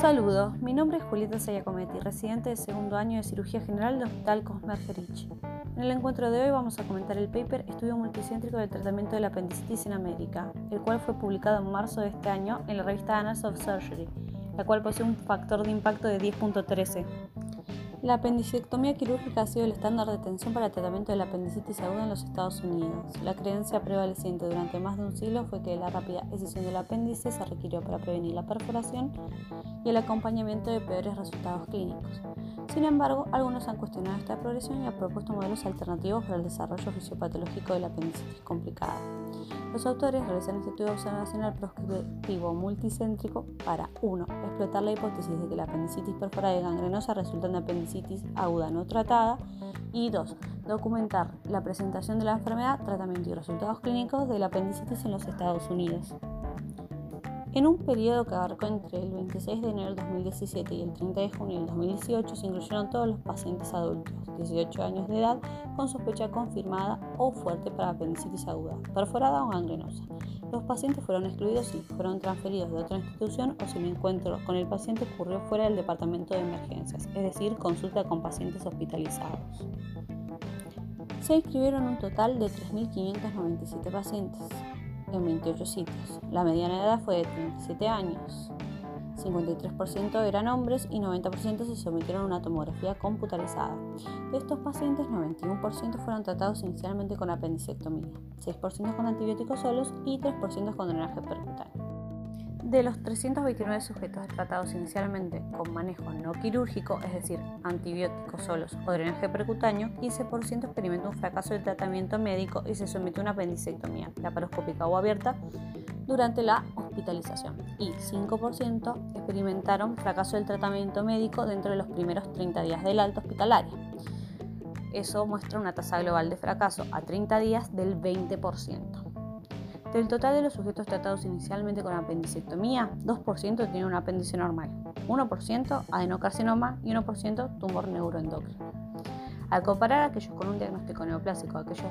Saludos, mi nombre es Julieta Sayacometti, residente de segundo año de cirugía general del Hospital Cosmergerich. En el encuentro de hoy vamos a comentar el paper Estudio multicéntrico del tratamiento de la apendicitis en América, el cual fue publicado en marzo de este año en la revista Annals of Surgery, la cual posee un factor de impacto de 10.13. La apendicectomía quirúrgica ha sido el estándar de atención para el tratamiento de la apendicitis aguda en los Estados Unidos. La creencia prevaleciente durante más de un siglo fue que la rápida excisión del apéndice se requirió para prevenir la perforación y el acompañamiento de peores resultados clínicos. Sin embargo, algunos han cuestionado esta progresión y han propuesto modelos alternativos para el desarrollo fisiopatológico de la apendicitis complicada. Los autores realizan este estudio observacional prospectivo multicéntrico para 1. explotar la hipótesis de que la apendicitis perforada y gangrenosa resultan de apendicitis aguda no tratada y 2. documentar la presentación de la enfermedad, tratamiento y resultados clínicos de la apendicitis en los Estados Unidos. En un periodo que abarcó entre el 26 de enero del 2017 y el 30 de junio del 2018 se incluyeron todos los pacientes adultos, 18 años de edad, con sospecha confirmada o fuerte para apendicitis aguda, perforada o gangrenosa. Los pacientes fueron excluidos si fueron transferidos de otra institución o si el encuentro con el paciente ocurrió fuera del departamento de emergencias, es decir, consulta con pacientes hospitalizados. Se inscribieron un total de 3.597 pacientes en 28 sitios. La mediana edad fue de 37 años. 53% eran hombres y 90% se sometieron a una tomografía computarizada. De estos pacientes, 91% fueron tratados inicialmente con apendicectomía, 6% con antibióticos solos y 3% con drenaje percutáneo. De los 329 sujetos tratados inicialmente con manejo no quirúrgico, es decir, antibióticos solos o drenaje percutáneo, 15% experimentó un fracaso de tratamiento médico y se sometió a una apendicectomía laparoscópica o abierta durante la hospitalización y 5% experimentaron fracaso del tratamiento médico dentro de los primeros 30 días del alta hospitalaria. Eso muestra una tasa global de fracaso a 30 días del 20%. Del total de los sujetos tratados inicialmente con apendicectomía, 2% tenían un apéndice normal, 1% adenocarcinoma y 1% tumor neuroendocrino. Al comparar aquellos con un diagnóstico neoplásico a aquellos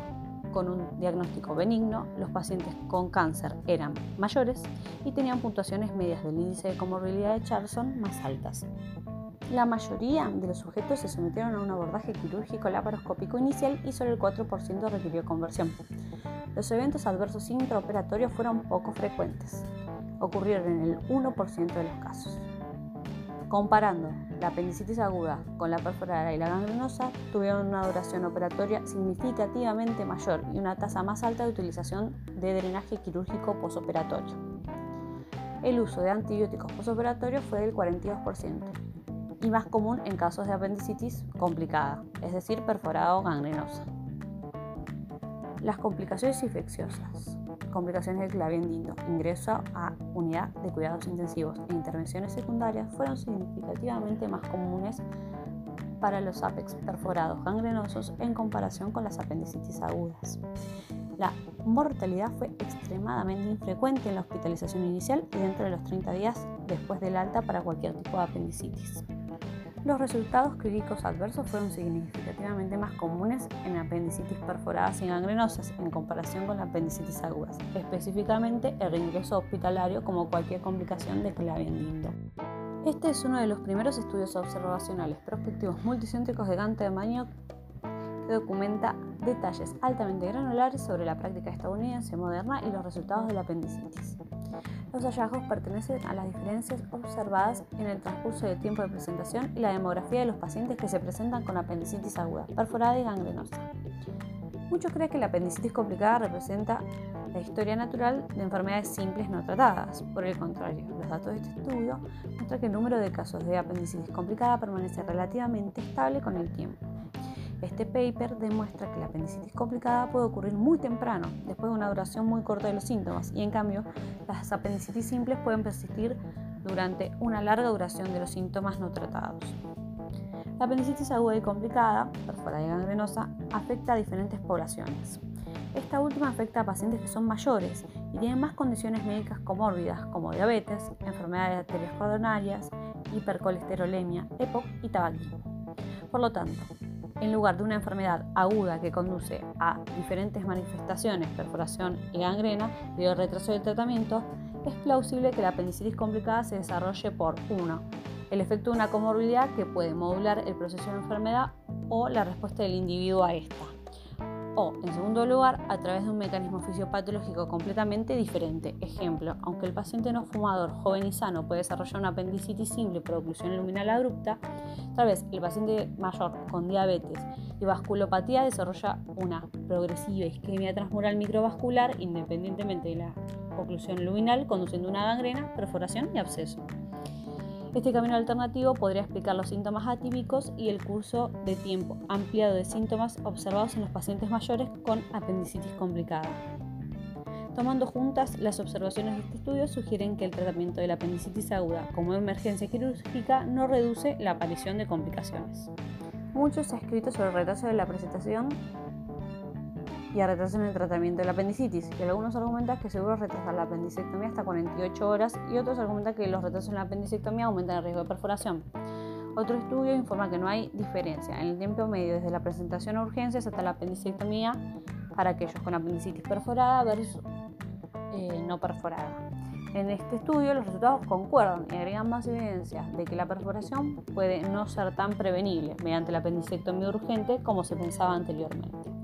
con un diagnóstico benigno, los pacientes con cáncer eran mayores y tenían puntuaciones medias del índice de comorbilidad de Charlson más altas. La mayoría de los sujetos se sometieron a un abordaje quirúrgico laparoscópico inicial y solo el 4% requirió conversión. Los eventos adversos intraoperatorios fueron poco frecuentes, ocurrieron en el 1% de los casos. Comparando la apendicitis aguda con la perforada y la gangrenosa, tuvieron una duración operatoria significativamente mayor y una tasa más alta de utilización de drenaje quirúrgico posoperatorio. El uso de antibióticos posoperatorios fue del 42% y más común en casos de apendicitis complicada, es decir, perforada o gangrenosa. Las complicaciones infecciosas, complicaciones del claviendino, ingreso a unidad de cuidados intensivos e intervenciones secundarias fueron significativamente más comunes para los APEX perforados gangrenosos en comparación con las apendicitis agudas. La mortalidad fue extremadamente infrecuente en la hospitalización inicial y dentro de los 30 días después del alta para cualquier tipo de apendicitis. Los resultados clínicos adversos fueron significativamente más comunes en apendicitis perforadas y gangrenosas en comparación con apendicitis agudas, específicamente el reingreso hospitalario como cualquier complicación de claviendindo. Este es uno de los primeros estudios observacionales prospectivos multicéntricos de gran tamaño que documenta detalles altamente granulares sobre la práctica estadounidense moderna y los resultados de la apendicitis. Los hallazgos pertenecen a las diferencias observadas en el transcurso del tiempo de presentación y la demografía de los pacientes que se presentan con apendicitis aguda, perforada y gangrenosa. Muchos creen que la apendicitis complicada representa la historia natural de enfermedades simples no tratadas. Por el contrario, los datos de este estudio muestran que el número de casos de apendicitis complicada permanece relativamente estable con el tiempo. Este paper demuestra que la apendicitis complicada puede ocurrir muy temprano, después de una duración muy corta de los síntomas, y en cambio las apendicitis simples pueden persistir durante una larga duración de los síntomas no tratados. La apendicitis aguda y complicada, perforada y gangrenosa, afecta a diferentes poblaciones. Esta última afecta a pacientes que son mayores y tienen más condiciones médicas comórbidas como diabetes, enfermedades de arterias coronarias, hipercolesterolemia, EPOC y tabaquismo. Por lo tanto, en lugar de una enfermedad aguda que conduce a diferentes manifestaciones, perforación y gangrena, debido al retraso del tratamiento, es plausible que la apendicitis complicada se desarrolle por 1. El efecto de una comorbilidad que puede modular el proceso de enfermedad o la respuesta del individuo a esta o, en segundo lugar, a través de un mecanismo fisiopatológico completamente diferente. Ejemplo, aunque el paciente no fumador, joven y sano puede desarrollar una apendicitis simple por oclusión luminal abrupta, tal vez el paciente mayor con diabetes y vasculopatía desarrolla una progresiva isquemia transmural microvascular independientemente de la oclusión luminal, conduciendo a una gangrena, perforación y absceso. Este camino alternativo podría explicar los síntomas atípicos y el curso de tiempo ampliado de síntomas observados en los pacientes mayores con apendicitis complicada. Tomando juntas, las observaciones de este estudio sugieren que el tratamiento de la apendicitis aguda como emergencia quirúrgica no reduce la aparición de complicaciones. Mucho se ha escrito sobre el retraso de la presentación y a retraso en el tratamiento de la apendicitis. Y algunos argumentan que seguro retrasar la apendicectomía hasta 48 horas y otros argumentan que los retrasos en la apendicectomía aumentan el riesgo de perforación. Otro estudio informa que no hay diferencia en el tiempo medio desde la presentación a urgencias hasta la apendicectomía para aquellos con apendicitis perforada versus eh, no perforada. En este estudio los resultados concuerdan y agregan más evidencia de que la perforación puede no ser tan prevenible mediante la apendicectomía urgente como se pensaba anteriormente.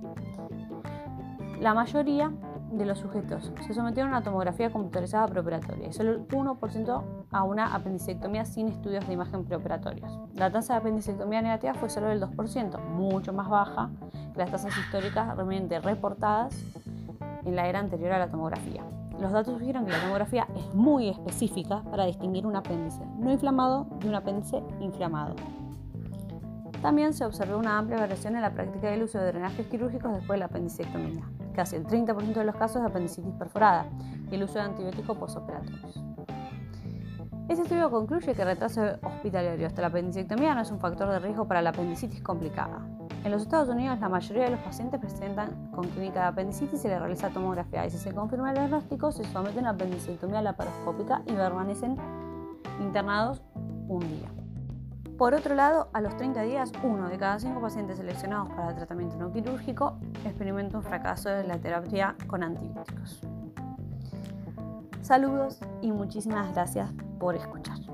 La mayoría de los sujetos se sometieron a una tomografía computarizada preoperatoria y solo el 1% a una apendicectomía sin estudios de imagen preoperatorios. La tasa de apendicectomía negativa fue solo del 2%, mucho más baja que las tasas históricas realmente reportadas en la era anterior a la tomografía. Los datos sugieren que la tomografía es muy específica para distinguir un apéndice no inflamado de un apéndice inflamado. También se observó una amplia variación en la práctica del uso de drenajes quirúrgicos después de la apendicectomía casi el 30% de los casos de apendicitis perforada y el uso de antibióticos posoperatorios. Este estudio concluye que el retraso hospitalario hasta la apendicectomía no es un factor de riesgo para la apendicitis complicada. En los Estados Unidos, la mayoría de los pacientes presentan con clínica de apendicitis y se les realiza tomografía y si se confirma el diagnóstico, se someten a apendicectomía laparoscópica y permanecen internados un día. Por otro lado, a los 30 días, uno de cada cinco pacientes seleccionados para el tratamiento no quirúrgico experimenta un fracaso de la terapia con antibióticos. Saludos y muchísimas gracias por escuchar.